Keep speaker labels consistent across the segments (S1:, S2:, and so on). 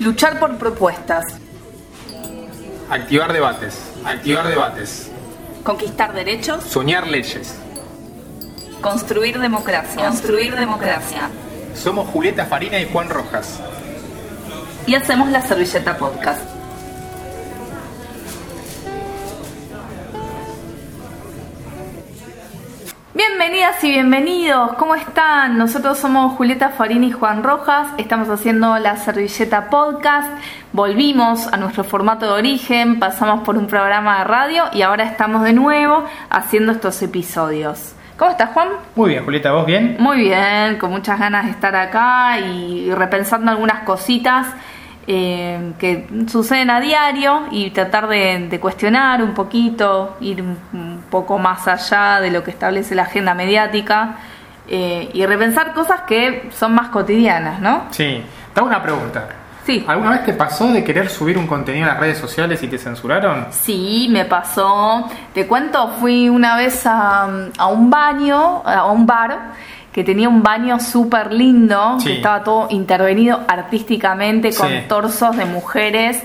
S1: Luchar por propuestas.
S2: Activar debates. Activar debates.
S1: Conquistar derechos.
S2: Soñar leyes.
S1: Construir democracia. Construir democracia.
S2: Somos Julieta Farina y Juan Rojas.
S1: Y hacemos la Servilleta Podcast. Y bienvenidos, ¿cómo están? Nosotros somos Julieta Farina y Juan Rojas, estamos haciendo la Servilleta Podcast, volvimos a nuestro formato de origen, pasamos por un programa de radio y ahora estamos de nuevo haciendo estos episodios. ¿Cómo estás, Juan?
S2: Muy bien, Julieta, ¿vos bien?
S1: Muy bien, con muchas ganas de estar acá y repensando algunas cositas eh, que suceden a diario y tratar de, cuestionar un poquito, ir poco más allá de lo que establece la agenda mediática eh, y repensar cosas que son más cotidianas, ¿no?
S2: Sí, te hago una pregunta.
S1: Sí.
S2: ¿Alguna vez te pasó de querer subir un contenido a las redes sociales y te censuraron?
S1: Sí, me pasó. Te cuento, fui una vez a, a un baño, a un bar que tenía un baño súper lindo, que estaba todo intervenido artísticamente con torsos de mujeres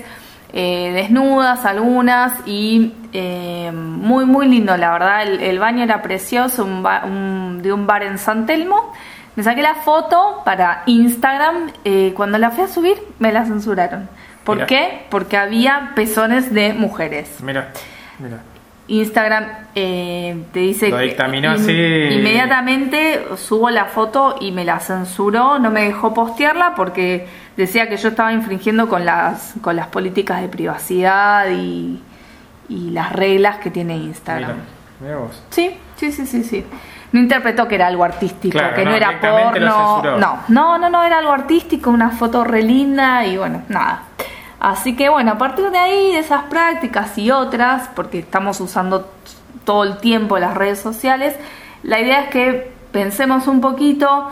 S1: eh, desnudas algunas y eh, muy muy lindo la verdad, el, baño era precioso, un, de un bar en San Telmo. Me saqué la foto para Instagram, eh, cuando la fui a subir me la censuraron. ¿Por qué? Porque había pezones de mujeres.
S2: Mira, mira.
S1: Instagram eh, te dice
S2: Lo dictaminó así.
S1: inmediatamente subo la foto y me la censuró, no me dejó postearla porque decía que yo estaba infringiendo con las con las políticas de privacidad y, y las reglas que tiene Instagram.
S2: Mira, vos.
S1: Sí, sí, sí, sí, sí. No interpretó que era algo artístico, que no, era porno. No, no, no, no, era algo artístico, una foto re linda y bueno, nada. Así que bueno, a partir de ahí, de esas prácticas y otras, porque estamos usando todo el tiempo las redes sociales, la idea es que pensemos un poquito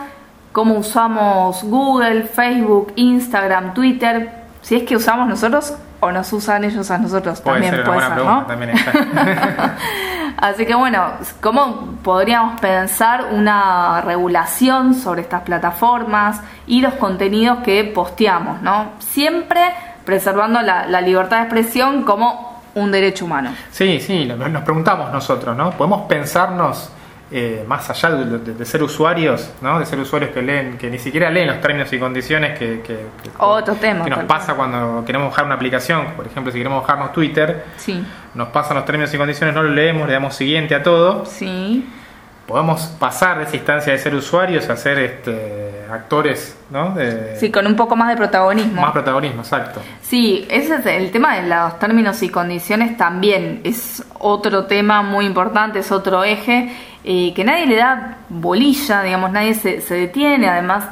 S1: cómo usamos Google, Facebook, Instagram, Twitter, si es que usamos nosotros o nos usan ellos a nosotros, también puede ser, ¿no? Así que bueno, ¿cómo podríamos pensar una regulación sobre estas plataformas y los contenidos que posteamos, ¿no? Siempre preservando la, libertad de expresión como un derecho humano.
S2: Sí, sí, nos preguntamos nosotros, ¿no? ¿Podemos pensarnos eh, más allá de, ser usuarios, ¿no? De ser usuarios que leen, que ni siquiera leen los términos y condiciones que, que,
S1: Otro tema,
S2: que nos pasa cuando queremos bajar una aplicación, por ejemplo, si queremos bajarnos Twitter,
S1: sí.
S2: nos pasan los términos y condiciones, no lo leemos, le damos siguiente a todo.
S1: Sí.
S2: Podemos pasar de esa instancia de ser usuarios a ser este actores, ¿no?
S1: sí, con un poco más de protagonismo.
S2: Más protagonismo, exacto.
S1: Sí, ese es el tema de los términos y condiciones también. Es otro tema muy importante, es otro eje que nadie le da bolilla, digamos, nadie se, detiene. Además,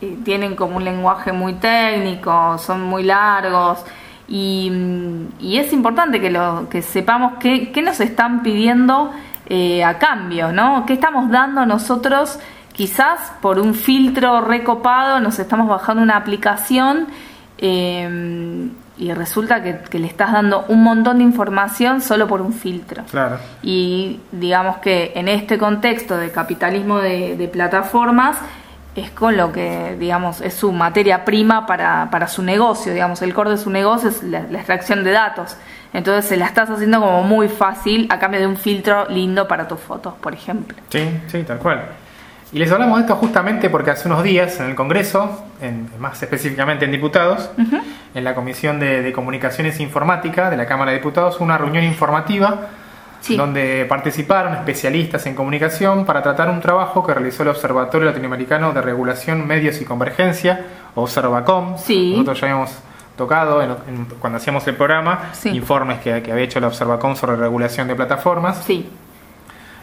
S1: eh, tienen como un lenguaje muy técnico, son muy largos. Y, y es importante que, lo, que sepamos qué, qué nos están pidiendo eh, a cambio, ¿no? ¿Qué estamos dando nosotros? quizás por un filtro recopado nos estamos bajando una aplicación eh, y resulta que, le estás dando un montón de información solo por un filtro.
S2: Claro.
S1: Y digamos que en este contexto de capitalismo de, plataformas es con lo que, digamos, es su materia prima para, para su negocio, digamos, el core de su negocio es la, la extracción de datos. Entonces se la estás haciendo como muy fácil a cambio de un filtro lindo para tus fotos, por ejemplo.
S2: Sí, sí, tal cual. Y les hablamos de esto justamente porque hace unos días en el Congreso, en, más específicamente en diputados, en la Comisión de, Comunicaciones e Informática de la Cámara de Diputados, una reunión informativa donde participaron especialistas en comunicación para tratar un trabajo que realizó el Observatorio Latinoamericano de Regulación, Medios y Convergencia, Observacom. Nosotros ya habíamos tocado cuando hacíamos el programa informes que, que, había hecho el Observacom sobre regulación de plataformas.
S1: Sí.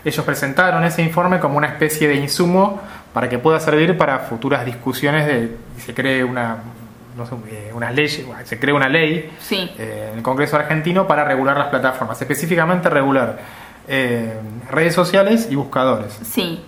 S2: Ellos presentaron ese informe como una especie de insumo para que pueda servir para futuras discusiones de se cree una no sé, eh, unas leyes, se cree una ley eh, en el Congreso argentino para regular las plataformas, específicamente regular eh, redes sociales y buscadores.
S1: Sí,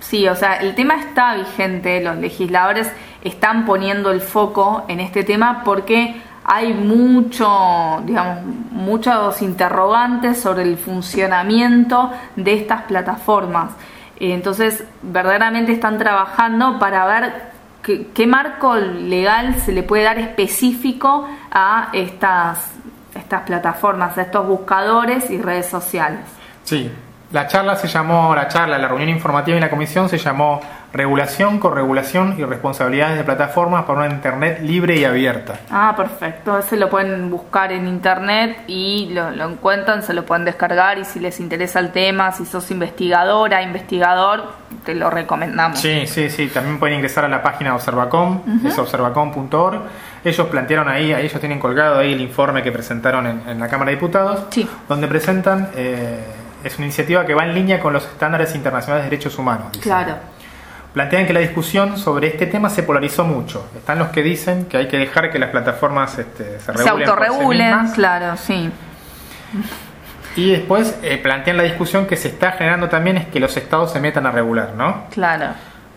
S1: sí, o sea, el tema está vigente, los legisladores están poniendo el foco en este tema porque hay mucho, digamos, muchos interrogantes sobre el funcionamiento de estas plataformas. Entonces, verdaderamente están trabajando para ver ¿qué, marco legal se le puede dar específico a estas, estas plataformas, a estos buscadores y redes sociales?
S2: Sí, la charla se llamó, la charla, la reunión informativa en la comisión se llamó Regulación, Corregulación y Responsabilidades de Plataformas para una Internet libre y abierta.
S1: Ah, perfecto. Ese lo pueden buscar en Internet y lo, encuentran, se lo pueden descargar y si les interesa el tema, si sos investigadora, investigador, te lo recomendamos.
S2: Sí, sí, sí. También pueden ingresar a la página de Observacom, es observacom.org. Ellos plantearon ahí, ellos tienen colgado ahí el informe que presentaron en, la Cámara de Diputados, donde presentan... Eh, es una iniciativa que va en línea con los estándares internacionales de derechos humanos.
S1: Claro.
S2: Plantean que la discusión sobre este tema se polarizó mucho. Están los que dicen que hay que dejar que las plataformas este, se regulen.
S1: Se autorregulen, claro, sí.
S2: Y después eh, plantean la discusión que se está generando también es que los estados se metan a regular, ¿no?
S1: Claro.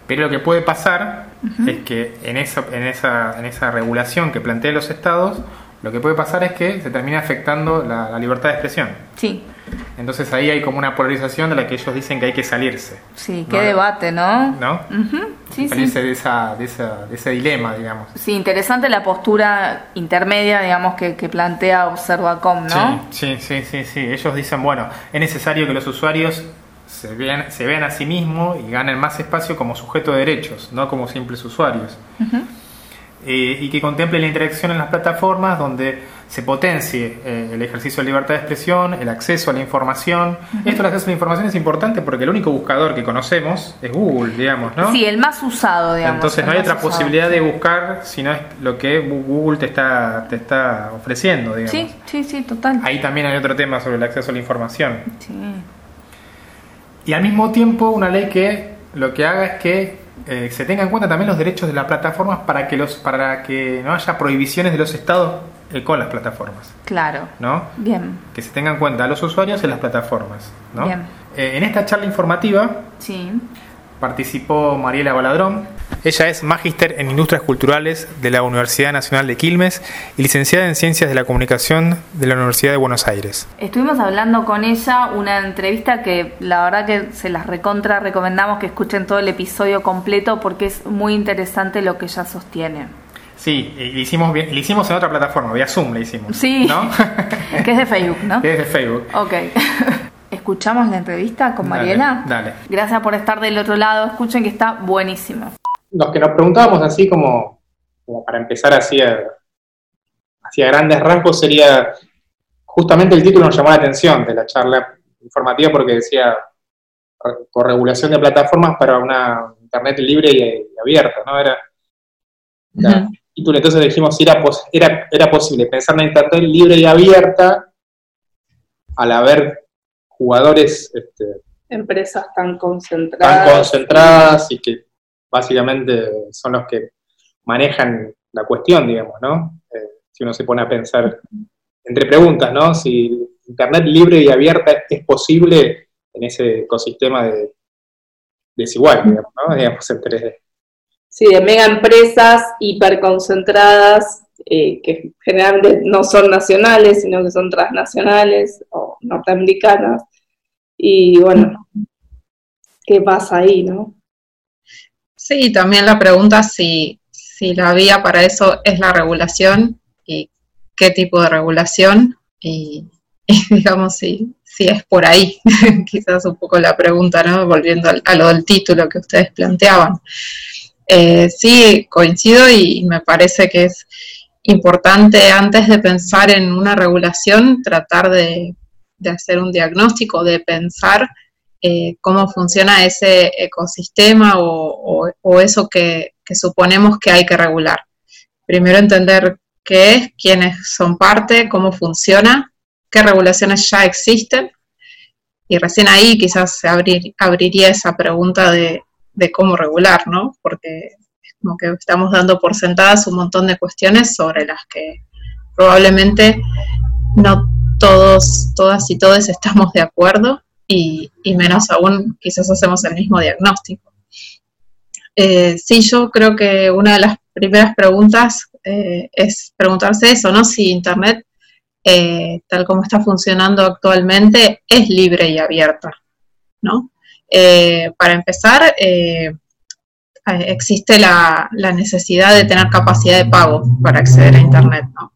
S2: Pero lo que puede pasar es que en esa, en, esa, en esa regulación que plantean los estados, lo que puede pasar es que se termina afectando la libertad de expresión.
S1: Sí.
S2: Entonces ahí hay como una polarización de la que ellos dicen que hay que salirse.
S1: Sí, qué debate, ¿no?
S2: ¿No?
S1: sí,
S2: salirse De, esa, de, esa, de, ese dilema, digamos.
S1: Sí, interesante la postura intermedia, digamos, que, que plantea Observacom, ¿no?
S2: Sí, sí, sí, sí, Ellos dicen, bueno, es necesario que los usuarios se vean, se vean a sí mismos y ganen más espacio como sujeto de derechos, no como simples usuarios. Eh, y que contemple la interacción en las plataformas donde se potencie eh, el ejercicio de libertad de expresión, el acceso a la información. Esto, el acceso a la información es importante porque el único buscador que conocemos es Google, digamos, ¿no?
S1: Sí, el más usado, digamos.
S2: Entonces no hay otra posibilidad de buscar sino es lo que Google te está, te está ofreciendo, digamos.
S1: Sí, sí, sí, total.
S2: Ahí también hay otro tema sobre el acceso a la información. Sí. Y al mismo tiempo una ley que lo que haga es que eh, se tengan en cuenta también los derechos de las plataformas para que los para que no haya prohibiciones de los estados eh, con las plataformas.
S1: Claro.
S2: ¿No?
S1: Bien.
S2: Que se tengan en cuenta a los usuarios en las plataformas. ¿no?
S1: Bien.
S2: Eh, en esta charla informativa
S1: sí.
S2: participó Mariela Baladrón. Ella es magíster en Industrias Culturales de la Universidad Nacional de Quilmes y licenciada en Ciencias de la Comunicación de la Universidad de Buenos Aires.
S1: Estuvimos hablando con ella una entrevista que la verdad que se las recontra recomendamos que escuchen todo el episodio completo porque es muy interesante lo que ella sostiene.
S2: Sí, le hicimos, bien, le hicimos en otra plataforma, vía Zoom le hicimos.
S1: Sí,
S2: ¿no?
S1: que es de Facebook, ¿no?
S2: Que es de Facebook.
S1: Ok. ¿Escuchamos la entrevista con Mariela?
S2: Dale,
S1: Gracias por estar del otro lado. Escuchen que está buenísimo.
S2: Los que nos preguntábamos así como, para empezar así hacia grandes rasgos sería, justamente el título nos llamó la atención de la charla informativa porque decía corregulación de plataformas para una internet libre y, abierta, ¿no? Era, entonces dijimos si era, era, era posible pensar en Internet libre y abierta al haber jugadores... Este,
S1: Empresas tan concentradas.
S2: Tan concentradas y que básicamente son los que manejan la cuestión, digamos, ¿no? Eh, si uno se pone a pensar entre preguntas, ¿no? Si Internet libre y abierta es posible en ese ecosistema de desigual, digamos, ¿no? Digamos, entre
S3: Sí, de mega empresas hiperconcentradas eh, que generalmente no son nacionales, sino que son transnacionales o norteamericanas. Y bueno, ¿qué pasa ahí, no?
S4: Sí, también la pregunta si, si la vía para eso es la regulación y qué tipo de regulación y, digamos si, si es por ahí, quizás un poco la pregunta, ¿no? Volviendo a lo del título que ustedes planteaban. Eh, sí, coincido y me parece que es importante antes de pensar en una regulación tratar de, hacer un diagnóstico, de pensar eh, cómo funciona ese ecosistema o, eso que, suponemos que hay que regular. Primero entender qué es, quiénes son parte, cómo funciona, qué regulaciones ya existen y recién ahí quizás se abriría esa pregunta de cómo regular, ¿no? Porque es como que estamos dando por sentadas un montón de cuestiones sobre las que probablemente no todos, todas y todos estamos de acuerdo y, menos aún quizás hacemos el mismo diagnóstico. Eh, sí, yo creo que una de las primeras preguntas eh, es preguntarse eso, ¿no? Si Internet, eh, tal como está funcionando actualmente, es libre y abierta, ¿no? Para empezar, existe la, necesidad de tener capacidad de pago para acceder a Internet, ¿no?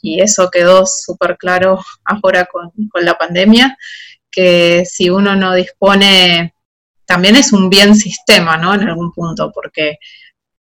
S4: Y eso quedó súper claro ahora con, con, la pandemia, que si uno no dispone, también es un bien sistema, ¿no? En algún punto, porque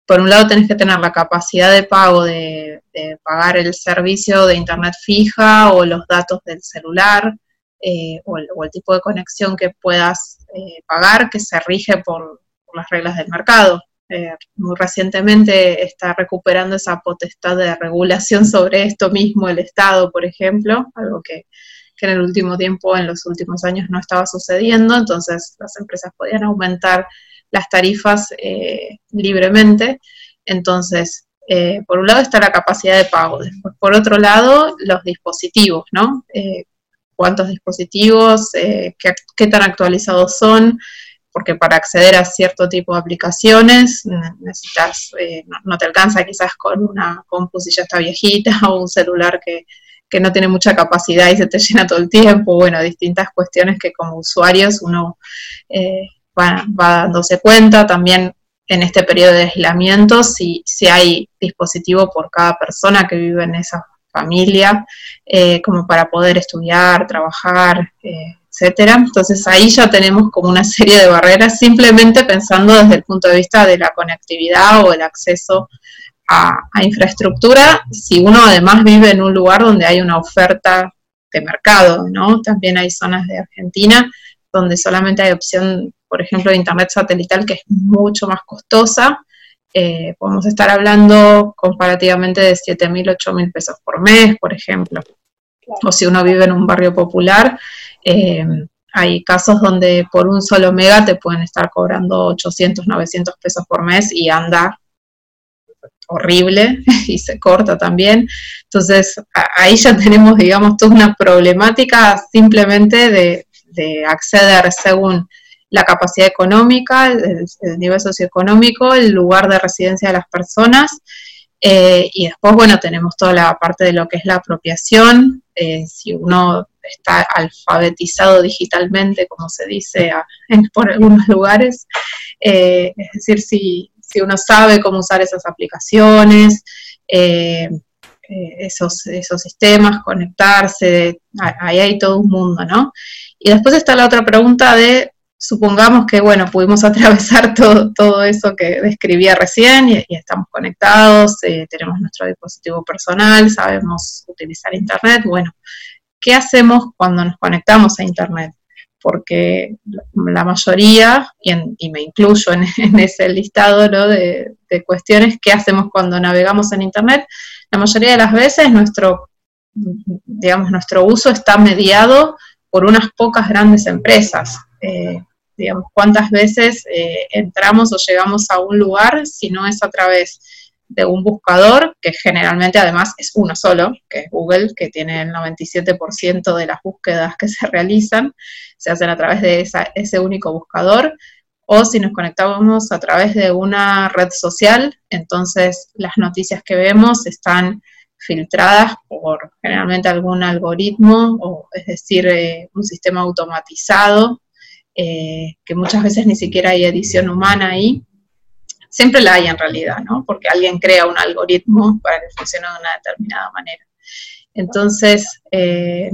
S4: por un lado tenés que tener la capacidad de pago de, pagar el servicio de internet fija o los datos del celular eh, o, el, tipo de conexión que puedas eh, pagar que se rige por, las reglas del mercado. Eh, muy recientemente está recuperando esa potestad de regulación sobre esto mismo el Estado, por ejemplo, algo que, que en el último tiempo, en los últimos años, no estaba sucediendo, entonces las empresas podían aumentar las tarifas eh, libremente. Entonces, eh, por un lado está la capacidad de pago, después por otro lado los dispositivos, ¿no? Eh, ¿Cuántos dispositivos? Qué, tan actualizados son? Porque para acceder a cierto tipo de aplicaciones necesitas, no, te alcanza quizás con una compu si está viejita o un celular que, que no tiene mucha capacidad y se te llena todo el tiempo, bueno, distintas cuestiones que como usuarios uno va, dándose cuenta también en este periodo de aislamiento si, si hay dispositivo por cada persona que vive en esa familia, eh, como para poder estudiar, trabajar, eh, etcétera. Entonces ahí ya tenemos como una serie de barreras, simplemente pensando desde el punto de vista de la conectividad o el acceso a, a infraestructura, si uno además vive en un lugar donde hay una oferta de mercado, ¿no? También hay zonas de Argentina donde solamente hay opción por ejemplo, de Internet satelital, que es mucho más costosa. Eh, podemos estar hablando comparativamente de 7.000, 8.000 pesos por mes, por ejemplo. O si uno vive en un barrio popular, eh, hay casos donde por un solo mega te pueden estar cobrando 800, 900 pesos por mes y anda horrible y se corta también. Entonces, ahí ya tenemos, digamos, toda una problemática simplemente de, de acceder según la capacidad económica, el, nivel socioeconómico, el lugar de residencia de las personas. Eh, y después, bueno, tenemos toda la parte de lo que es la apropiación. Eh, si uno está alfabetizado digitalmente, como se dice por algunos lugares, eh, es decir, si, si, uno sabe cómo usar esas aplicaciones, esos, esos sistemas, conectarse, ahí hay todo un mundo, ¿no? Y después está la otra pregunta de supongamos que, bueno, pudimos atravesar todo, todo eso que describía recién y, estamos conectados, eh, tenemos nuestro dispositivo personal, sabemos utilizar Internet. Bueno, ¿qué hacemos cuando nos conectamos a Internet? Porque la mayoría, y, me incluyo en, ese listado de, cuestiones, ¿qué hacemos cuando navegamos en Internet? La mayoría de las veces nuestro, digamos, nuestro uso está mediado por unas pocas grandes empresas. Eh, digamos, cuántas veces eh, entramos o llegamos a un lugar si no es a través de un buscador, que generalmente además es uno solo, que es Google, que tiene el 97% de las búsquedas que se realizan, se hacen a través de ese único buscador, o si nos conectamos a través de una red social, entonces las noticias que vemos están filtradas por generalmente algún algoritmo, o es decir, eh, un sistema automatizado eh, que muchas veces ni siquiera hay edición humana ahí. Siempre la hay en realidad, ¿no? Porque alguien crea un algoritmo para que funcione de una determinada manera. Entonces, eh,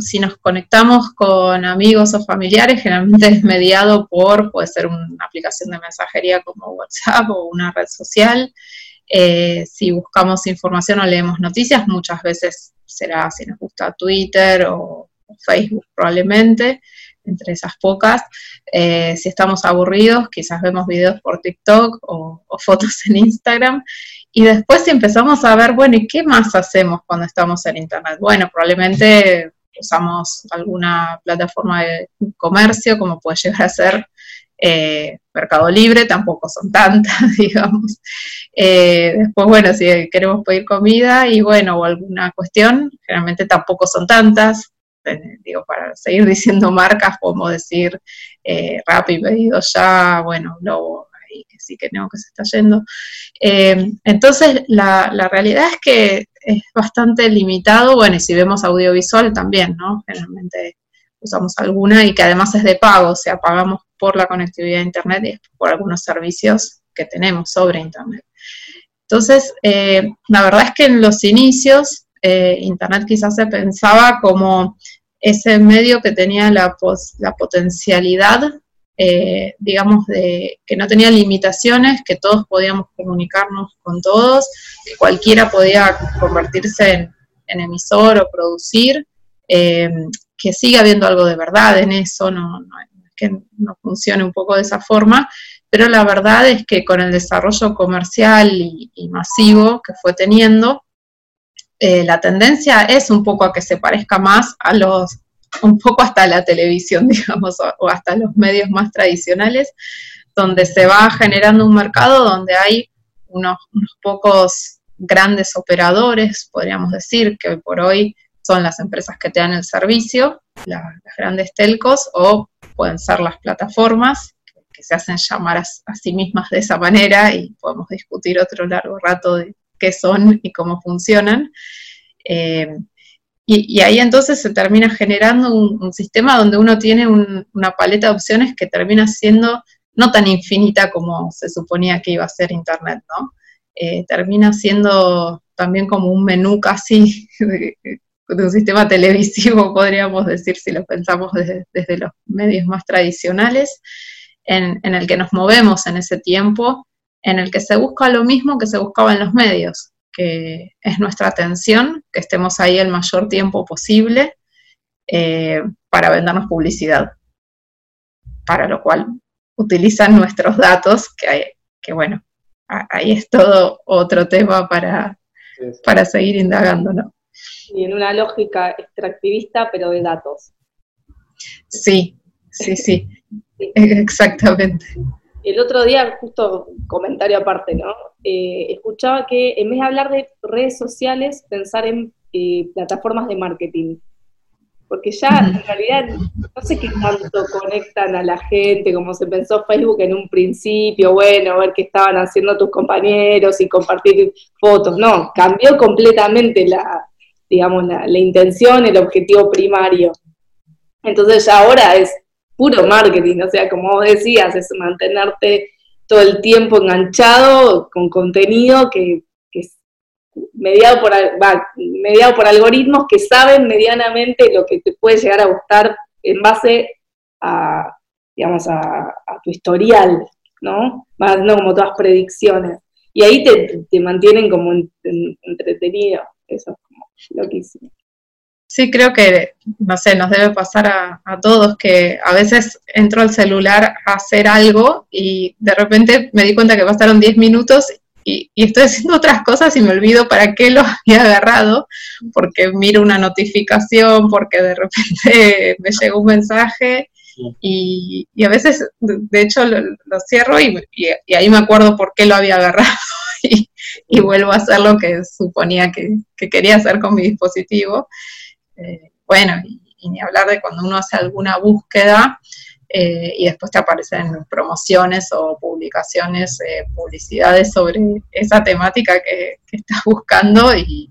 S4: si nos conectamos con amigos o familiares, generalmente es mediado por, puede ser una aplicación de mensajería como WhatsApp o una red social. Eh, si buscamos información o leemos noticias, muchas veces será si nos gusta Twitter o Facebook probablemente entre esas pocas. Eh, si estamos aburridos, quizás vemos videos por TikTok o, fotos en Instagram. Y después si empezamos a ver, bueno, ¿y qué más hacemos cuando estamos en Internet? Bueno, probablemente usamos alguna plataforma de comercio, como puede llegar a ser eh, Mercado Libre, tampoco son tantas, digamos. Eh, después, bueno, si queremos pedir comida y bueno, o alguna cuestión, generalmente tampoco son tantas. Digo, para seguir diciendo marcas, podemos decir eh, Rappi, pedido ya, bueno, Globo, ahí que sí que no, que se está yendo. Eh, entonces, la, realidad es que es bastante limitado, bueno, y si vemos audiovisual también, ¿no? Generalmente usamos alguna y que además es de pago, o sea, pagamos por la conectividad a Internet y por algunos servicios tenemos sobre Internet. Entonces, eh, la verdad es que en los inicios, eh, Internet quizás se pensaba como ese medio que tenía la, la potencialidad, eh, digamos, de que no tenía limitaciones, que todos podíamos comunicarnos con todos, que cualquiera podía convertirse en, emisor o producir, que siga habiendo algo de verdad en eso, no, no, que no funcione un poco de esa forma, pero la verdad es que con el desarrollo comercial y, masivo que fue teniendo, eh, la tendencia es un poco a que se parezca más a los, un poco hasta la televisión, digamos, o, hasta los medios más tradicionales, donde se va generando un mercado donde hay unos, pocos grandes operadores, podríamos decir, que por hoy son las empresas que te dan el servicio, las grandes telcos, o pueden ser las plataformas que se hacen llamar a, sí mismas de esa manera y podemos discutir otro largo rato de qué son y cómo funcionan. Eh, y, ahí entonces se termina generando un, sistema donde uno tiene una paleta de opciones que termina siendo no tan infinita como se suponía que iba a ser Internet, ¿no? Eh, termina siendo también como un menú casi de, un sistema televisivo, podríamos decir, si lo pensamos desde los medios más tradicionales en, el que nos movemos en ese tiempo, en el que se busca lo mismo que se buscaba en los medios, que es nuestra atención, que estemos ahí el mayor tiempo posible eh, para vendernos publicidad, para lo cual utilizan nuestros datos, que, hay, que bueno, ahí es todo otro tema para, para seguir indagando, ¿no?
S3: Y en una lógica extractivista, pero de datos.
S4: Sí, sí, sí. Exactamente.
S3: El otro día, justo comentario aparte, ¿no? Eh, escuchaba que en vez de hablar de redes sociales, pensar en eh, plataformas de marketing. Porque ya en realidad no sé qué tanto conectan a la gente, como se pensó Facebook en un principio, bueno, ver qué estaban haciendo tus compañeros y compartir fotos. No, cambió completamente la, digamos, la, la intención, el objetivo primario. Entonces ya ahora es puro marketing, o sea, como decías, es mantenerte todo el tiempo enganchado con contenido que, es mediado por, mediado por algoritmos que saben medianamente lo que te puede llegar a gustar en base a, digamos, a, tu historial, ¿no? Más no como todas predicciones. Y ahí te, mantienen como entretenido, eso es como loquísimo.
S4: Sí, creo que, no sé, nos debe pasar a, todos que a veces entro al celular a hacer algo y de repente me di cuenta que pasaron 10 minutos y, estoy haciendo otras cosas y me olvido para qué lo había agarrado, porque miro una notificación, porque de repente me llega un mensaje y, a veces, de hecho, lo, cierro y, ahí me acuerdo por qué lo había agarrado y, vuelvo a hacer lo que suponía que, que quería hacer con mi dispositivo. Eh, bueno, y, ni hablar de cuando uno hace alguna búsqueda eh, y después te aparecen promociones o publicaciones, eh, publicidades sobre esa temática que, estás buscando y,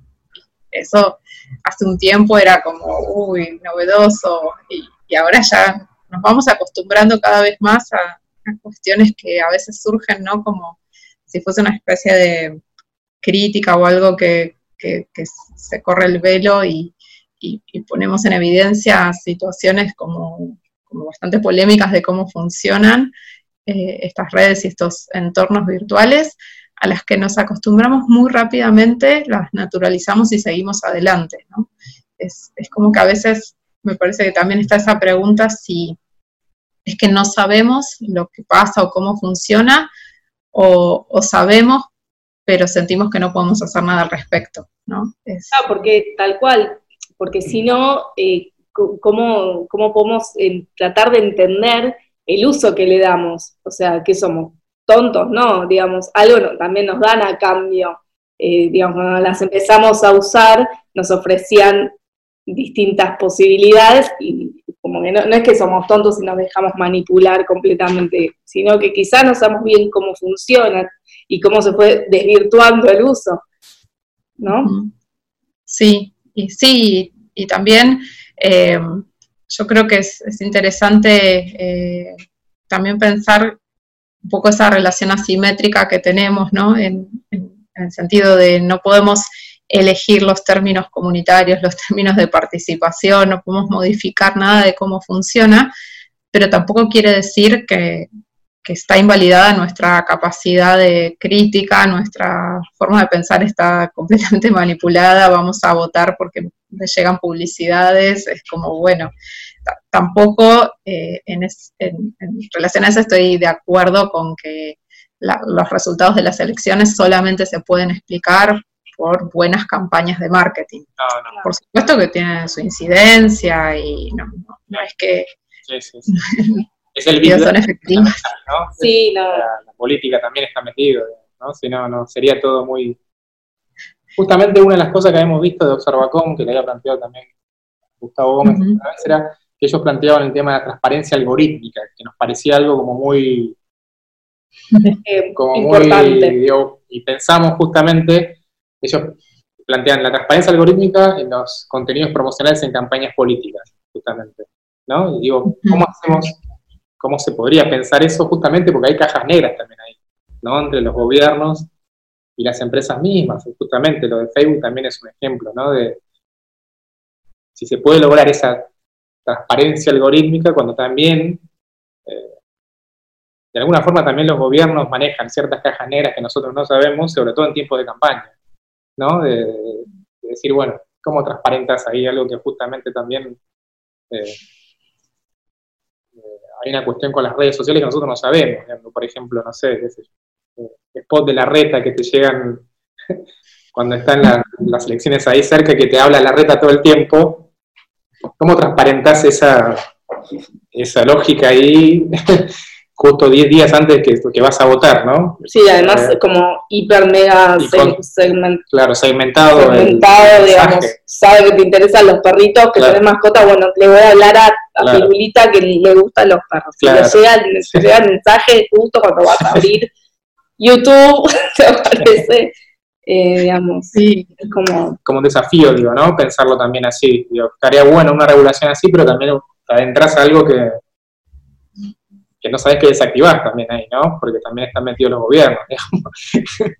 S4: eso hace un tiempo era como, uy, novedoso y, ahora ya nos vamos acostumbrando cada vez más a, cuestiones que a veces surgen, ¿no? Como si fuese una especie de crítica o algo que, que se corre el velo y, y, ponemos en evidencia situaciones como, bastante polémicas de cómo funcionan eh, estas redes y estos entornos virtuales, a las que nos acostumbramos muy rápidamente, las naturalizamos y seguimos adelante. Es, como que a veces me parece que también está esa pregunta si es que no sabemos lo que pasa o cómo funciona, o, sabemos, pero sentimos que no podemos hacer nada al respecto. ¿no?
S3: Ah, porque tal cual, porque si no, eh, ¿cómo, podemos eh, tratar de entender el uso que le damos? O sea, que somos tontos, ¿no? Digamos, algo también nos dan a cambio. Eh, digamos, cuando las empezamos a usar, nos ofrecían distintas posibilidades y como que no, es que somos tontos y nos dejamos manipular completamente, sino que quizá no sabemos bien cómo funcionan y cómo se fue desvirtuando el uso, ¿no?
S4: Sí, y sí, y también eh, yo creo que es, interesante eh, también pensar un poco esa relación asimétrica que tenemos, ¿no? En, el sentido de no podemos elegir los términos comunitarios, los términos de participación, no podemos modificar nada de cómo funciona, pero tampoco quiere decir que, que está invalidada nuestra capacidad de crítica, nuestra forma de pensar está completamente manipulada, vamos a votar porque le llegan publicidades, es como, bueno, tampoco eh, en, relación a eso estoy de acuerdo con que los resultados de las elecciones solamente se pueden explicar por buenas campañas de marketing. Por supuesto que tienen su incidencia y no, es que...
S2: es el
S4: video son efectivas.
S3: Sí,
S2: la, política también está metido, ¿no? Si no, no, sería todo muy... Justamente una de las cosas que hemos visto de Observacom, que le había planteado también Gustavo Gómez, era que ellos planteaban el tema de la transparencia algorítmica, que nos parecía algo como muy...
S3: como importante.
S2: Muy, y pensamos justamente, ellos plantean la transparencia algorítmica en los contenidos promocionales en campañas políticas, justamente. ¿no? Y digo, ¿cómo hacemos, cómo se podría pensar eso justamente? Porque hay cajas negras también ahí, ¿no? Entre los gobiernos y las empresas mismas. Justamente lo de Facebook también es un ejemplo, ¿no? De si se puede lograr esa transparencia algorítmica cuando también, eh, de alguna forma también los gobiernos manejan ciertas cajas negras que nosotros no sabemos, sobre todo en tiempos de campaña, ¿no? De, decir, bueno, ¿cómo transparentas ahí algo que justamente también... Eh, hay una cuestión con las redes sociales que nosotros no sabemos, por ejemplo, no sé, qué sé spot de la reta que te llegan cuando están las elecciones ahí cerca, que te habla la reta todo el tiempo, ¿Cómo transparentas esa, esa lógica ahí justo 10 días antes que, que vas a votar, ¿no?
S3: Sí, además eh, como hiper mega
S2: claro, segmentado.
S3: Segmentado, digamos, sabe que te interesan los perritos, que tenés mascota, bueno, le voy a hablar a, a Pirulita que le gustan los perros. Si le llega, le llega el mensaje justo cuando vas a abrir YouTube, te aparece eh, digamos, sí. es como...
S2: Como un desafío, digo, ¿no? Pensarlo también así. Digo, estaría bueno una regulación así, pero también adentras algo que, que no sabes qué desactivar también ahí, ¿no? Porque también están metidos los gobiernos, digamos.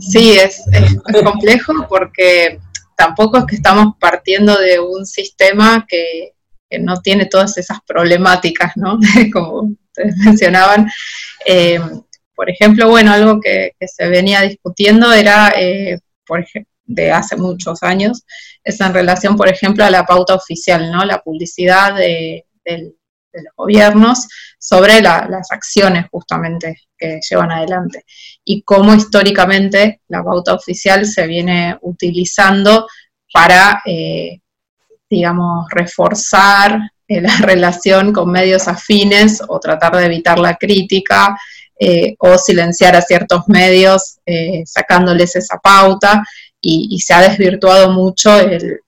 S4: Sí, es, complejo porque tampoco es que estamos partiendo de un sistema que, que no tiene todas esas problemáticas, ¿no? Como ustedes mencionaban. Eh, por ejemplo, bueno, algo que, se venía discutiendo era, eh, por ejemplo, de hace muchos años, es en relación, por ejemplo, a la pauta oficial, ¿no? La publicidad de, los gobiernos sobre las acciones justamente que llevan adelante y cómo históricamente la pauta oficial se viene utilizando para, eh, digamos, reforzar eh, la relación con medios afines o tratar de evitar la crítica eh, o silenciar a ciertos medios eh, sacándoles esa pauta y, se ha desvirtuado mucho el,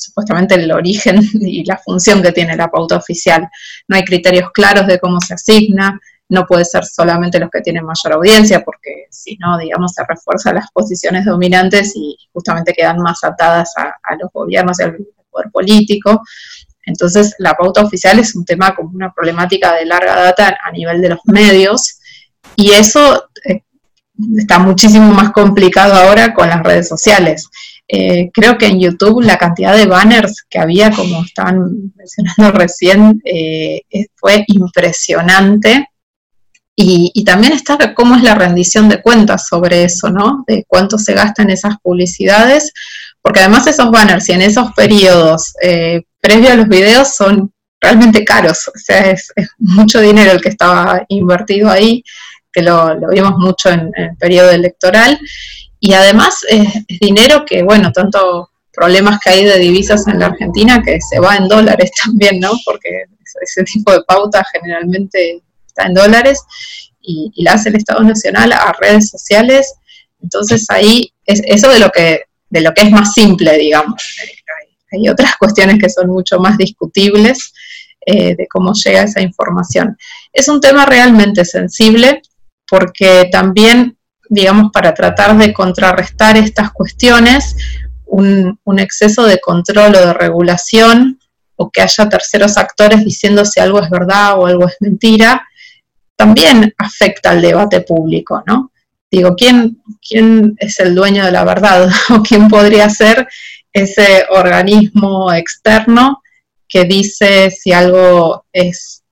S4: supuestamente el origen y la función que tiene la pauta oficial. No hay criterios claros de cómo se asigna, no puede ser solamente los que tienen mayor audiencia, porque si no, digamos, se refuerzan las posiciones dominantes y justamente quedan más atadas a, los gobiernos y al poder político. Entonces, la pauta oficial es un tema como una problemática de larga data a nivel de los medios y eso eh, está muchísimo más complicado ahora con las redes sociales. Eh, creo que en YouTube la cantidad de banners que había, como estaban mencionando recién, eh, fue impresionante. Y, también está cómo es la rendición de cuentas sobre eso, ¿no? De cuánto se gasta en esas publicidades, porque además esos banners y en esos periodos previos a los videos son realmente caros, o sea, es mucho dinero el que estaba invertido ahí que lo, vimos mucho en, el periodo electoral, y además es, dinero que, bueno, tanto problemas que hay de divisas en la Argentina que se va en dólares también, ¿no? Porque ese tipo de pauta generalmente está en dólares y, la hace el Estado Nacional a redes sociales. Entonces ahí es eso de lo que de lo que es más simple, digamos. Hay, otras cuestiones que son mucho más discutibles eh, de cómo llega esa información. Es un tema realmente sensible porque también, digamos, para tratar de contrarrestar estas cuestiones, un, exceso de control o de regulación, o que haya terceros actores diciendo si algo es verdad o algo es mentira, también afecta al debate público, ¿no? Digo, ¿quién, ¿quién es el dueño de la verdad? ¿O quién podría ser ese organismo externo que dice si algo es,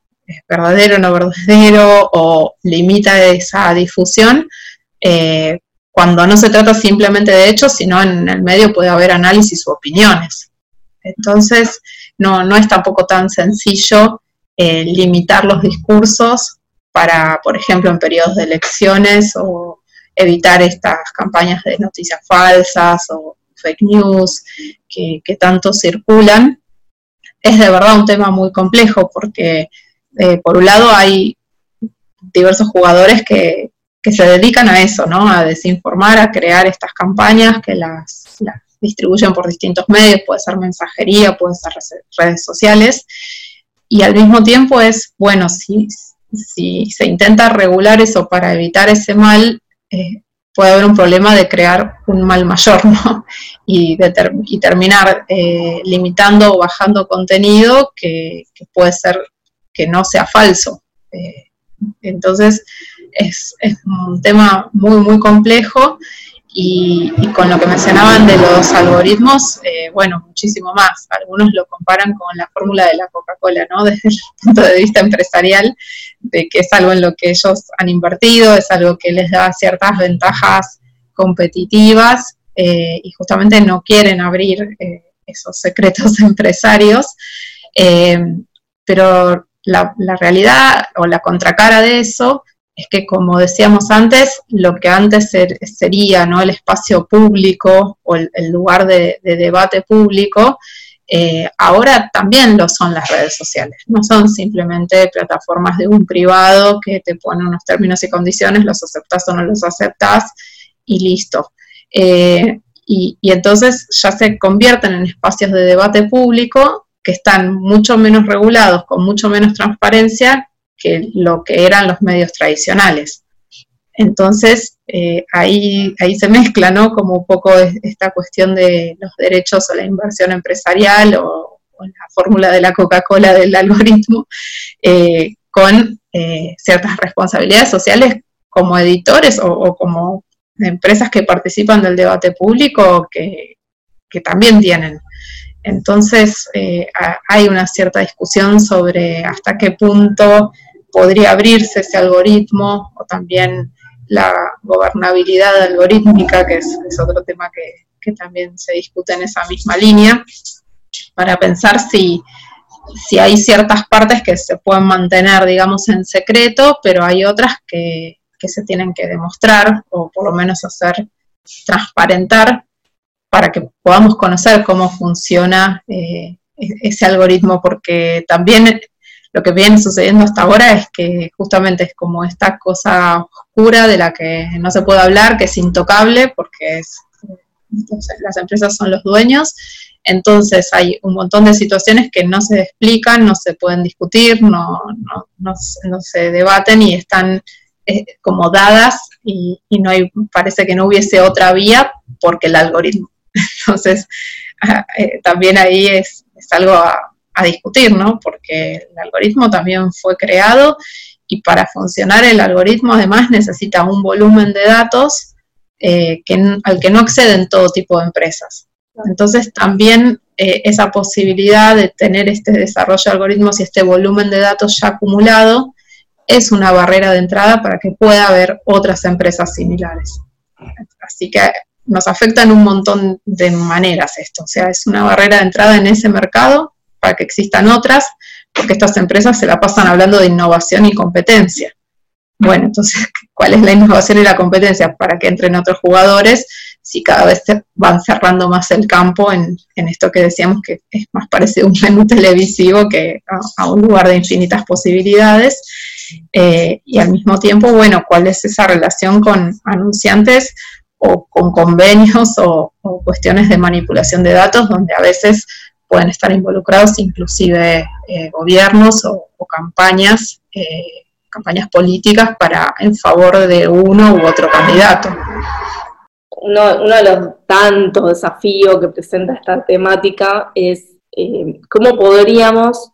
S4: verdadero o no verdadero o limita esa difusión? Eh, cuando no se trata simplemente de hechos, sino en el medio puede haber análisis u opiniones. Entonces, no, no es tampoco tan sencillo eh, limitar los discursos para, por ejemplo, en periodos de elecciones o evitar estas campañas de noticias falsas o fake news que, tanto circulan. Es de verdad un tema muy complejo porque, eh, por un lado, hay diversos jugadores que, se dedican a eso, ¿no? A desinformar, a crear estas campañas que las, distribuyen por distintos medios, puede ser mensajería, puede ser redes sociales, y al mismo tiempo es, bueno, si, se intenta regular eso para evitar ese mal, eh, puede haber un problema de crear un mal mayor, ¿no? Y, y terminar eh, limitando o bajando contenido que, puede ser que no sea falso. Eh, entonces, es, un tema muy, muy complejo y, con lo que mencionaban de los algoritmos, eh, bueno, muchísimo más. Algunos lo comparan con la fórmula de la Coca-Cola, ¿no? Desde el punto de vista empresarial, de que es algo en lo que ellos han invertido, es algo que les da ciertas ventajas competitivas eh, y justamente no quieren abrir eh, esos secretos empresarios. pero la realidad o la contracara de eso es que, como decíamos antes, lo que antes sería ¿no? el espacio público o el, lugar de, debate público, eh, ahora también lo son las redes sociales. No son simplemente plataformas de un privado que te pone unos términos y condiciones, los aceptas o no los aceptas y listo. Eh, y entonces ya se convierten en espacios de debate público que están mucho menos regulados, con mucho menos transparencia que lo que eran los medios tradicionales. Entonces, eh, ahí, ahí se mezcla, ¿no? Como un poco esta cuestión de los derechos o la inversión empresarial o, la fórmula de la Coca-Cola del algoritmo, eh, con eh, ciertas responsabilidades sociales como editores o, como empresas que participan del debate público que, que también tienen. Entonces, hay una cierta discusión sobre hasta qué punto podría abrirse ese algoritmo o también la gobernabilidad algorítmica, que es, otro tema que, también se discute en esa misma línea, para pensar si, si hay ciertas partes que se pueden mantener, digamos, en secreto, pero hay otras que, se tienen que demostrar o por lo menos hacer transparentar para que podamos conocer cómo funciona eh, e-, ese algoritmo, porque también lo que viene sucediendo hasta ahora es que justamente es como esta cosa oscura de la que no se puede hablar, que es intocable porque es, las empresas son los dueños. Entonces hay un montón de situaciones que no se explican, no se pueden discutir, no, no, se debaten y están eh, como dadas y, no hay, parece que no hubiese otra vía porque el algoritmo. Entonces, ah, eh, también ahí es, es algo a, a discutir, ¿no? Porque el algoritmo también fue creado y para funcionar el algoritmo además necesita un volumen de datos eh, al que no acceden todo tipo de empresas. Entonces también eh, esa posibilidad de tener este desarrollo de algoritmos y este volumen de datos ya acumulado es una barrera de entrada para que pueda haber otras empresas similares. Así que nos afecta en un montón de maneras esto, o sea, es una barrera de entrada en ese mercado para que existan otras, porque estas empresas se la pasan hablando de innovación y competencia. Bueno, entonces, ¿cuál es la innovación y la competencia? Para que entren otros jugadores, si cada vez van cerrando más el campo en, esto que decíamos que es más parecido a un menú televisivo que a, un lugar de infinitas posibilidades. Eh, y al mismo tiempo, bueno, ¿cuál es esa relación con anunciantes o con convenios o cuestiones de manipulación de datos, donde a veces pueden estar involucrados inclusive eh, gobiernos o, campañas, eh, campañas políticas para en favor de uno u otro candidato.
S3: Uno, de los tantos desafíos que presenta esta temática es eh, cómo podríamos,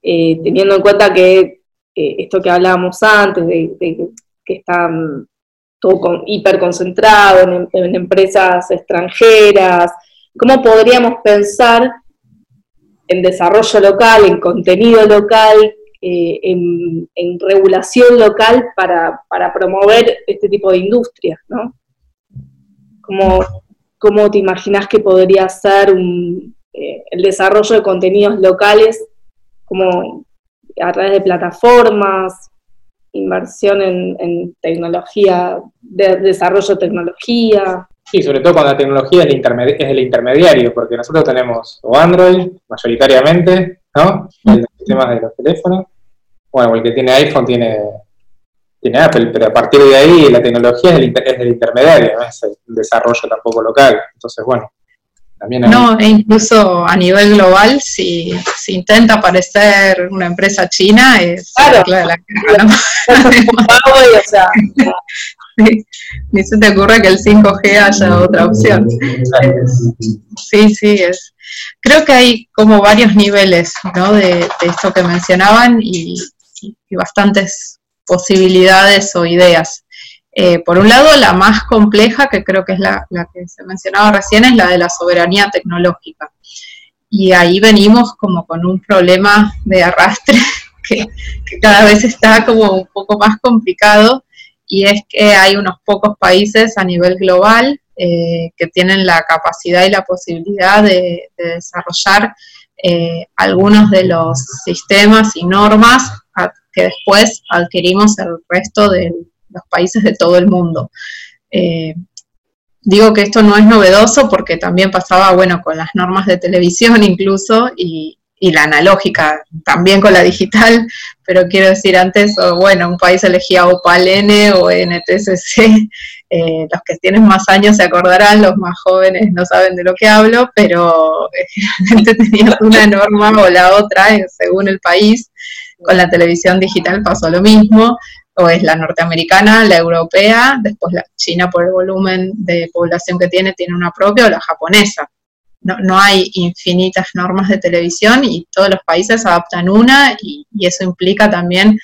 S3: teniendo en cuenta que esto que hablábamos antes, de, que están todo con, hiperconcentrado en, en, empresas extranjeras, ¿cómo podríamos pensar en desarrollo local, en contenido local, eh, en, regulación local para, promover este tipo de industrias, ¿no? ¿Cómo, cómo te imaginas que podría ser eh, el desarrollo de contenidos locales como a través de plataformas, inversión en, tecnología, de, desarrollo de tecnología?
S2: Sí, sobre todo cuando la tecnología es el, es el intermediario, porque nosotros tenemos o Android mayoritariamente, ¿no? El sistema de los teléfonos. Bueno, el que tiene iPhone tiene, tiene Apple, pero a partir de ahí la tecnología es el, es el intermediario, no es el desarrollo tampoco local. Entonces, bueno,
S4: también No, e incluso a nivel global, si, si, intenta parecer una empresa china, es claro. la, la, o ni se te ocurre que el 5G haya otra opción. Sí, sí, es. Creo que hay como varios niveles ¿no? de, esto que mencionaban y, bastantes posibilidades o ideas. Eh, por un lado, la más compleja, que creo que es la, que se mencionaba recién, es la de la soberanía tecnológica. Y ahí venimos como con un problema de arrastre que cada vez está como un poco más complicado y es que hay unos pocos países a nivel global eh, que tienen la capacidad y la posibilidad de, desarrollar eh, algunos de los sistemas y normas que después adquirimos el resto de los países de todo el mundo. Eh, digo que esto no es novedoso porque también pasaba, bueno, con las normas de televisión incluso y, y la analógica, también con la digital, pero quiero decir antes, bueno, un país elegía OPAL-N o NTSC, eh, los que tienen más años se acordarán, los más jóvenes no saben de lo que hablo, pero eh, generalmente tenías una norma o la otra eh, según el país, con la televisión digital pasó lo mismo, o es la norteamericana, la europea, después la China por el volumen de población que tiene, tiene una propia, o la japonesa no, hay infinitas normas de televisión y todos los países adaptan una y, eso implica también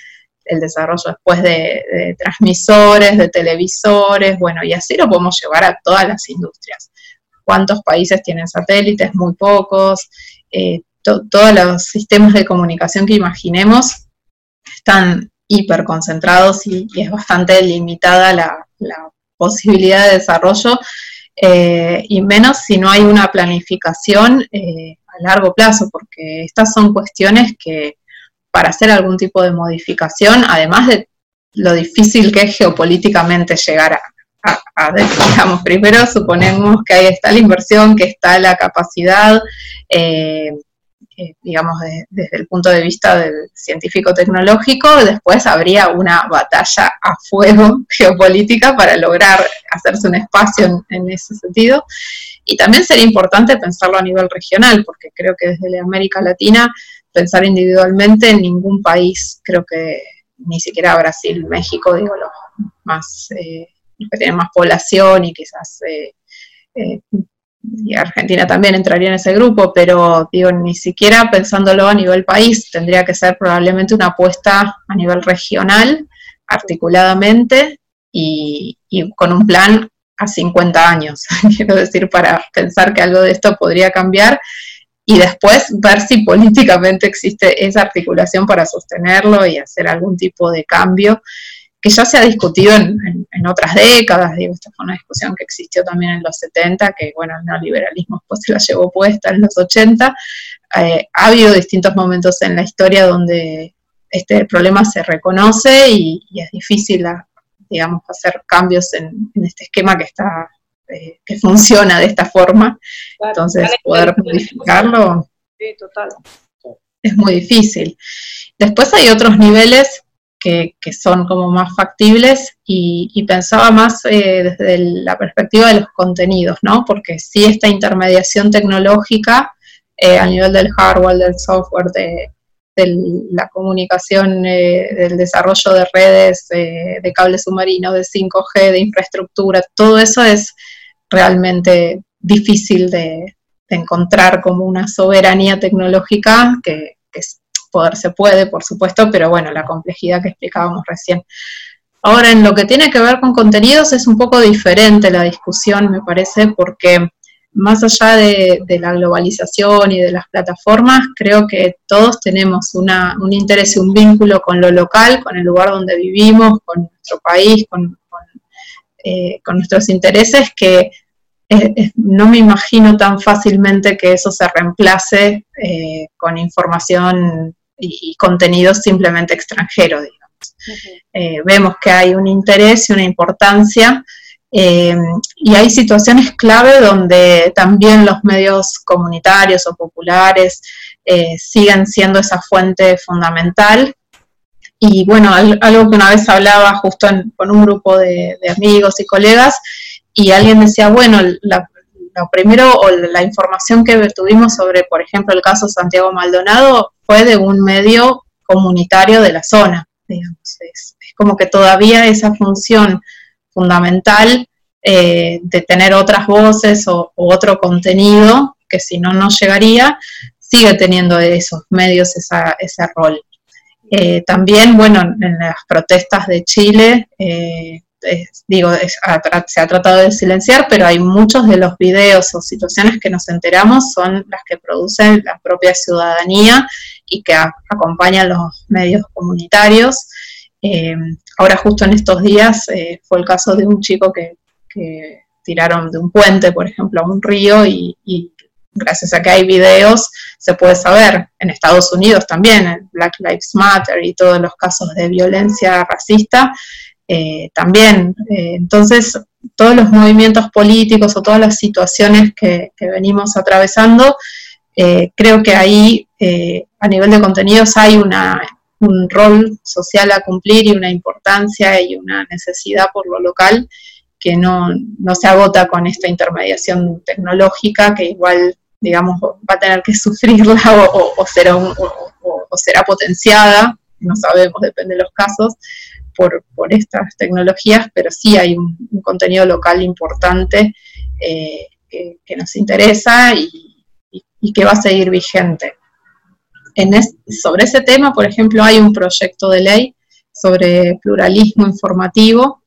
S4: el desarrollo después de, transmisores, de televisores, bueno, y así lo podemos llevar a todas las industrias. ¿Cuántos países tienen satélites? Muy pocos. Eh, todos los sistemas de comunicación que imaginemos están hiper concentrados y, es bastante limitada la posibilidad de desarrollo eh, y menos si no hay una planificación eh, a largo plazo, porque estas son cuestiones que para hacer algún tipo de modificación, además de lo difícil que es geopolíticamente llegar a, digamos, primero suponemos que ahí está la inversión, que está la capacidad, eh, eh, digamos, desde el punto de vista del científico-tecnológico, después habría una batalla a fuego geopolítica para lograr hacerse un espacio en, ese sentido. Y también sería importante pensarlo a nivel regional, porque creo que desde América Latina, pensar individualmente en ningún país, creo que ni siquiera Brasil, México, digo, los más, eh, que tienen más población y quizás eh, eh y Argentina también entraría en ese grupo, pero digo, ni siquiera pensándolo a nivel país, tendría que ser probablemente una apuesta a nivel regional, articuladamente y, con un plan a 50 años, quiero decir, para pensar que algo de esto podría cambiar y después ver si políticamente existe esa articulación para sostenerlo y hacer algún tipo de cambio que ya se ha discutido en, otras décadas, digo, esta fue una discusión que existió también en los 70, que bueno, el neoliberalismo pues se la llevó puesta en los 80, eh, ha habido distintos momentos en la historia donde este problema se reconoce y, es difícil, digamos, hacer cambios en, este esquema que está, eh, que funciona de esta forma, entonces poder modificarlo es muy difícil. Después hay otros niveles que, son como más factibles y, pensaba más eh, desde la perspectiva de los contenidos, ¿no? Porque si esta intermediación tecnológica eh, a nivel del hardware, del software, de, la comunicación, eh, del desarrollo de redes, de cables submarinos, de 5G, de infraestructura, todo eso es realmente difícil de, encontrar como una soberanía tecnológica que, que poder se puede, por supuesto, pero bueno, la complejidad que explicábamos recién. Ahora, en lo que tiene que ver con contenidos es un poco diferente la discusión, me parece, porque más allá de, la globalización y de las plataformas, creo que todos tenemos un interés y un vínculo con lo local, con el lugar donde vivimos, con nuestro país, con, eh, nuestros intereses, que no me imagino tan fácilmente que eso se reemplace eh, con información y, contenidos simplemente extranjeros, digamos. Eh, vemos que hay un interés y una importancia eh, y hay situaciones clave donde también los medios comunitarios o populares siguen siendo esa fuente fundamental. Y bueno, algo que una vez hablaba justo con un grupo de amigos y colegas, y alguien decía, bueno, la, lo primero o la información que tuvimos sobre, por ejemplo, el caso Santiago Maldonado fue de un medio comunitario de la zona. Digamos. Es, como que todavía esa función fundamental eh, de tener otras voces o, otro contenido, que si no, no llegaría, sigue teniendo esos medios esa, ese rol. Eh, también, bueno, en las protestas de Chile, eh, digo, se ha tratado de silenciar, pero hay muchos de los videos o situaciones que nos enteramos son las que producen la propia ciudadanía y que acompañan los medios comunitarios. Eh, ahora justo en estos días eh, fue el caso de un chico que, tiraron de un puente, por ejemplo, a un río y, gracias a que hay videos se puede saber. En Estados Unidos también, Black Lives Matter y todos los casos de violencia racista, eh, también. Entonces, todos los movimientos políticos o todas las situaciones que, venimos atravesando, eh, creo que ahí, a nivel de contenidos, hay una, un rol social a cumplir y una importancia y una necesidad por lo local que no, se agota con esta intermediación tecnológica que igual, digamos, va a tener que sufrirla o, será, o será potenciada, no sabemos, depende de los casos, por, estas tecnologías, pero sí hay un, contenido local importante eh, que, nos interesa y, que va a seguir vigente. En sobre ese tema, por ejemplo, hay un proyecto de ley sobre pluralismo informativo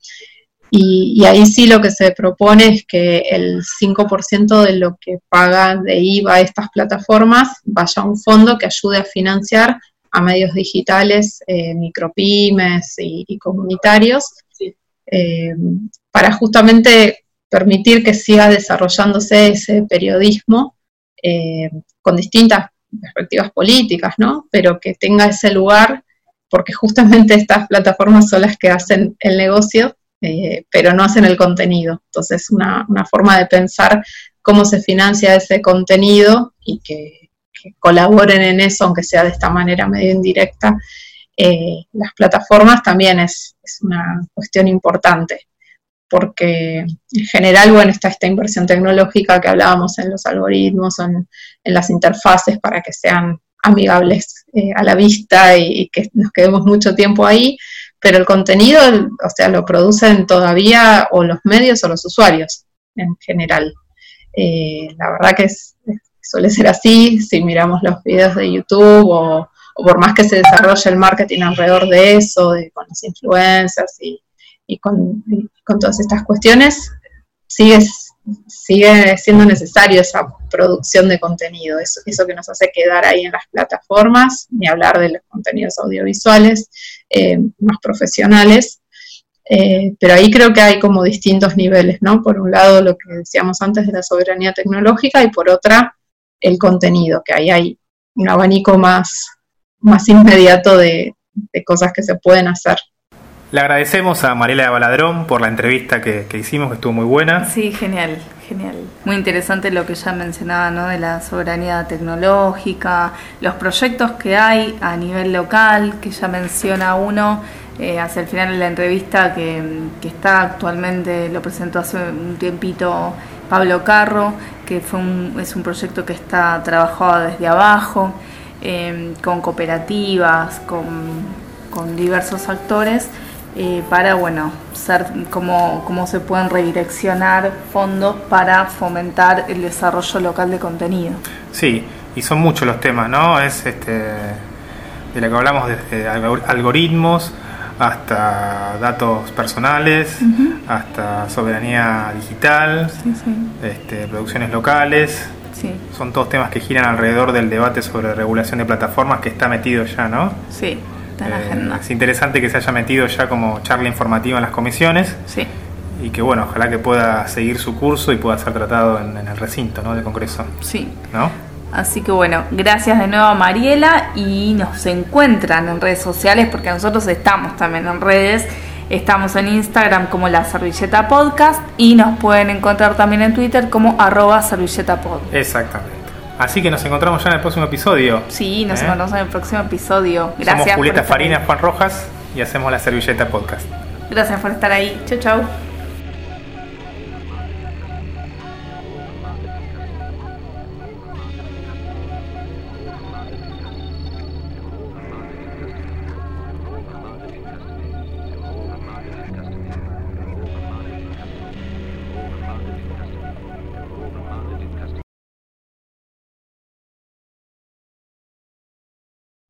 S4: y, ahí sí lo que se propone es que el 5% de lo que pagan de IVA estas plataformas vaya a un fondo que ayude a financiar a medios digitales, eh, micropymes y, comunitarios, eh, para justamente permitir que siga desarrollándose ese periodismo eh, con distintas perspectivas políticas, ¿no? Pero que tenga ese lugar, porque justamente estas plataformas son las que hacen el negocio, pero no hacen el contenido. Entonces, una, forma de pensar cómo se financia ese contenido y que que colaboren en eso, aunque sea de esta manera medio indirecta, eh, las plataformas también es, una cuestión importante, porque en general, bueno, está esta inversión tecnológica que hablábamos en los algoritmos, en, en las interfaces para que sean amigables eh, a la vista y, que nos quedemos mucho tiempo ahí, pero el contenido, o sea, lo producen todavía o los medios o los usuarios en general. Eh, la verdad que es, suele ser así, si miramos los videos de YouTube o, por más que se desarrolle el marketing alrededor de eso, con los influencers y, con, todas estas cuestiones, sigue, sigue siendo necesario esa producción de contenido, eso, eso que nos hace quedar ahí en las plataformas, ni hablar de los contenidos audiovisuales eh, más profesionales. Eh, pero ahí creo que hay como distintos niveles, ¿no? Por un lado, lo que decíamos antes de la soberanía tecnológica y por otra, el contenido, que ahí hay un abanico más, más inmediato de, cosas que se pueden hacer.
S2: Le agradecemos a Mariela Baladrón por la entrevista que, hicimos, que estuvo muy buena.
S1: Sí, genial, genial. Muy interesante lo que ya mencionaba, ¿no? De la soberanía tecnológica, los proyectos que hay a nivel local, que ya menciona uno eh, hacia el final de la entrevista, que, que está actualmente, lo presentó hace un tiempito Pablo Carro, que fue es un proyecto que está trabajado desde abajo, em, con cooperativas, con, diversos actores, eh, para bueno, ser cómo, cómo se pueden redireccionar fondos para fomentar el desarrollo local de contenido.
S2: Sí, y son muchos los temas, ¿no? Es este de la que hablamos, desde algoritmos hasta datos personales, hasta soberanía digital, Este, producciones locales. Son todos temas que giran alrededor del debate sobre regulación de plataformas que está metido ya, ¿no?
S1: Sí, está en la eh, agenda.
S2: Es interesante que se haya metido ya como charla informativa en las comisiones.
S1: Sí.
S2: Y que, bueno, ojalá que pueda seguir su curso y pueda ser tratado en, el recinto, ¿no? Del Congreso.
S1: Sí. ¿No? Así que bueno, gracias de nuevo a Mariela y nos encuentran en redes sociales porque nosotros estamos también en redes. Estamos en Instagram como la servilleta podcast y nos pueden encontrar también en Twitter como arroba servilletapod.
S2: Exactamente. Así que nos encontramos ya en el próximo episodio.
S1: Sí, nos ¿Eh? encontramos en el próximo episodio. Gracias.
S2: Somos Julieta Farina, Juan Rojas y hacemos la servilleta podcast.
S1: Gracias por estar ahí. Chau, chau.